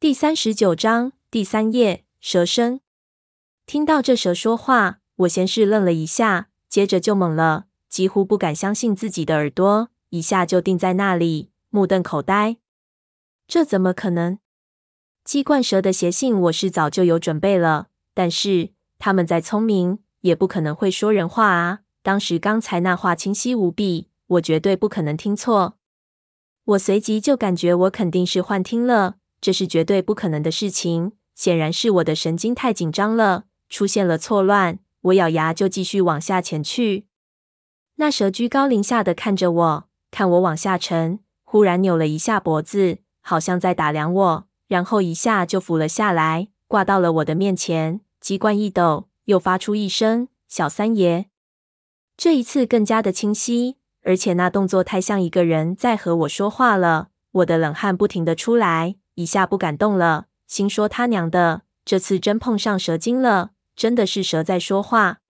第三十九章第三页，蛇声。听到这蛇说话，我先是愣了一下，接着就懵了，几乎不敢相信自己的耳朵，一下就定在那里，目瞪口呆。这怎么可能？鸡冠蛇的邪性我是早就有准备了，但是它们再聪明，也不可能会说人话啊！当时刚才那话清晰无比，我绝对不可能听错。我随即就感觉我肯定是幻听了，这是绝对不可能的事情。显然是我的神经太紧张了。出现了错乱，我咬牙就继续往下潜去。那蛇居高临下的看着我，看我往下沉，忽然扭了一下脖子，好像在打量我，然后一下就浮了下来，挂到了我的面前。机关一抖，又发出一声“小三爷”，这一次更加的清晰，而且那动作太像一个人在和我说话了。我的冷汗不停的出来，一下不敢动了，心说他娘的，这次真碰上蛇精了。真的是蛇在说话，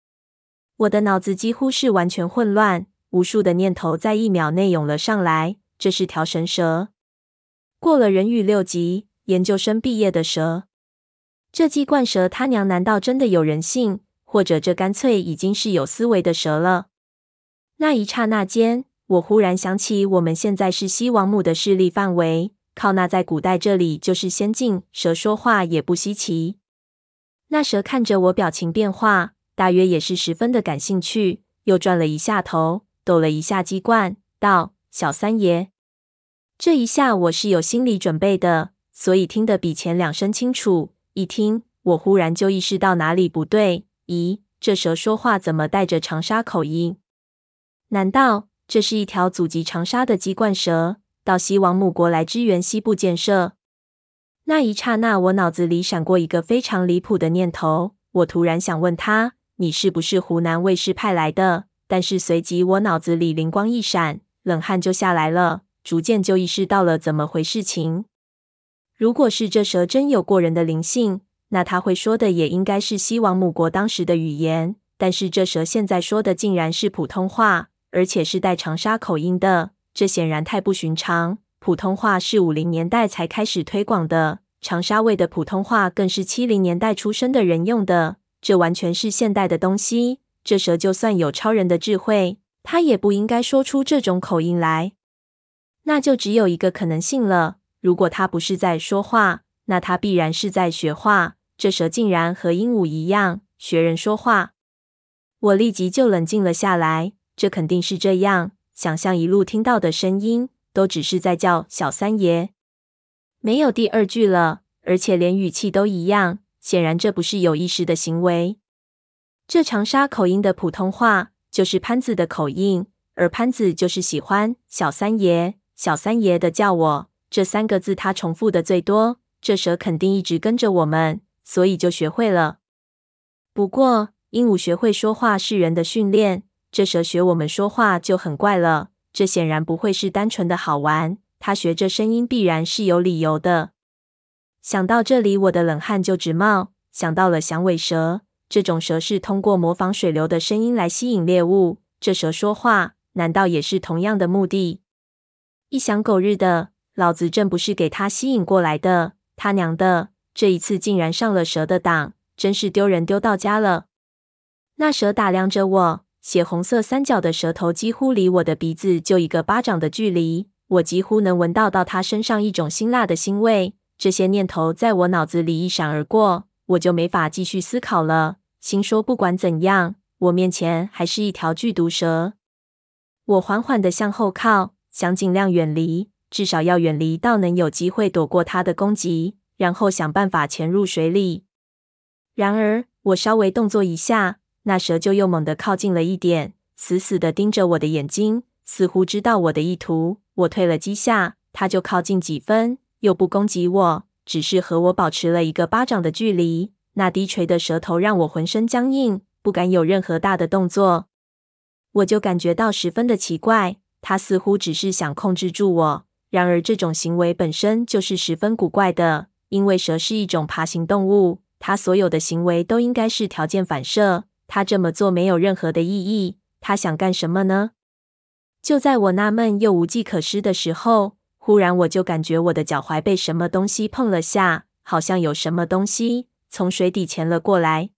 我的脑子几乎是完全混乱，无数的念头在一秒内涌了上来。这是条神蛇，过了人语六级，研究生毕业的蛇。这鸡冠蛇他娘难道真的有人性？或者这干脆已经是有思维的蛇了？那一刹那间，我忽然想起，我们现在是西王母的势力范围，靠那在古代这里就是仙境，蛇说话也不稀奇。那蛇看着我，表情变化，大约也是十分的感兴趣，又转了一下头，抖了一下鸡冠，道：“小三爷。”这一下我是有心理准备的，所以听得比前两声清楚。一听，我忽然就意识到哪里不对。咦，这蛇说话怎么带着长沙口音？难道这是一条祖籍长沙的鸡冠蛇，到西王母国来支援西部建设？那一刹那，我脑子里闪过一个非常离谱的念头。我突然想问他：“你是不是湖南卫视派来的？”但是随即我脑子里灵光一闪，冷汗就下来了，逐渐就意识到了怎么回事情。如果是这蛇真有过人的灵性，那他会说的也应该是西王母国当时的语言。但是这蛇现在说的竟然是普通话，而且是带长沙口音的，这显然太不寻常。普通话是五零年代才开始推广的，长沙味的普通话更是七零年代出生的人用的，这完全是现代的东西。这蛇就算有超人的智慧，他也不应该说出这种口音来。那就只有一个可能性了，如果他不是在说话，那他必然是在学话。这蛇竟然和鹦鹉一样学人说话，我立即就冷静了下来。这肯定是这样，想象一路听到的声音。都只是在叫小三爷，没有第二句了，而且连语气都一样。显然这不是有意识的行为。这长沙口音的普通话就是潘子的口音，而潘子就是喜欢小三爷、小三爷的叫我。这三个字他重复的最多。这蛇肯定一直跟着我们，所以就学会了。不过鹦鹉学会说话是人的训练，这蛇学我们说话就很怪了。这显然不会是单纯的好玩，他学这声音必然是有理由的。想到这里，我的冷汗就直冒。想到了响尾蛇，这种蛇是通过模仿水流的声音来吸引猎物。这蛇说话，难道也是同样的目的？一想，狗日的，老子正不是给它吸引过来的，他娘的，这一次竟然上了蛇的当，真是丢人丢到家了。那蛇打量着我。血红色三角的舌头几乎离我的鼻子就一个巴掌的距离，我几乎能闻到到它身上一种辛辣的腥味。这些念头在我脑子里一闪而过，我就没法继续思考了。心说不管怎样，我面前还是一条剧毒蛇。我缓缓地向后靠，想尽量远离，至少要远离到能有机会躲过它的攻击，然后想办法潜入水里。然而，我稍微动作一下。那蛇就又猛地靠近了一点，死死地盯着我的眼睛，似乎知道我的意图。我退了几下，它就靠近几分，又不攻击我，只是和我保持了一个巴掌的距离。那低垂的舌头让我浑身僵硬，不敢有任何大的动作。我就感觉到十分的奇怪，它似乎只是想控制住我。然而这种行为本身就是十分古怪的，因为蛇是一种爬行动物，它所有的行为都应该是条件反射。他这么做没有任何的意义。他想干什么呢？就在我纳闷又无计可施的时候，忽然我就感觉我的脚踝被什么东西碰了下，好像有什么东西从水底潜了过来。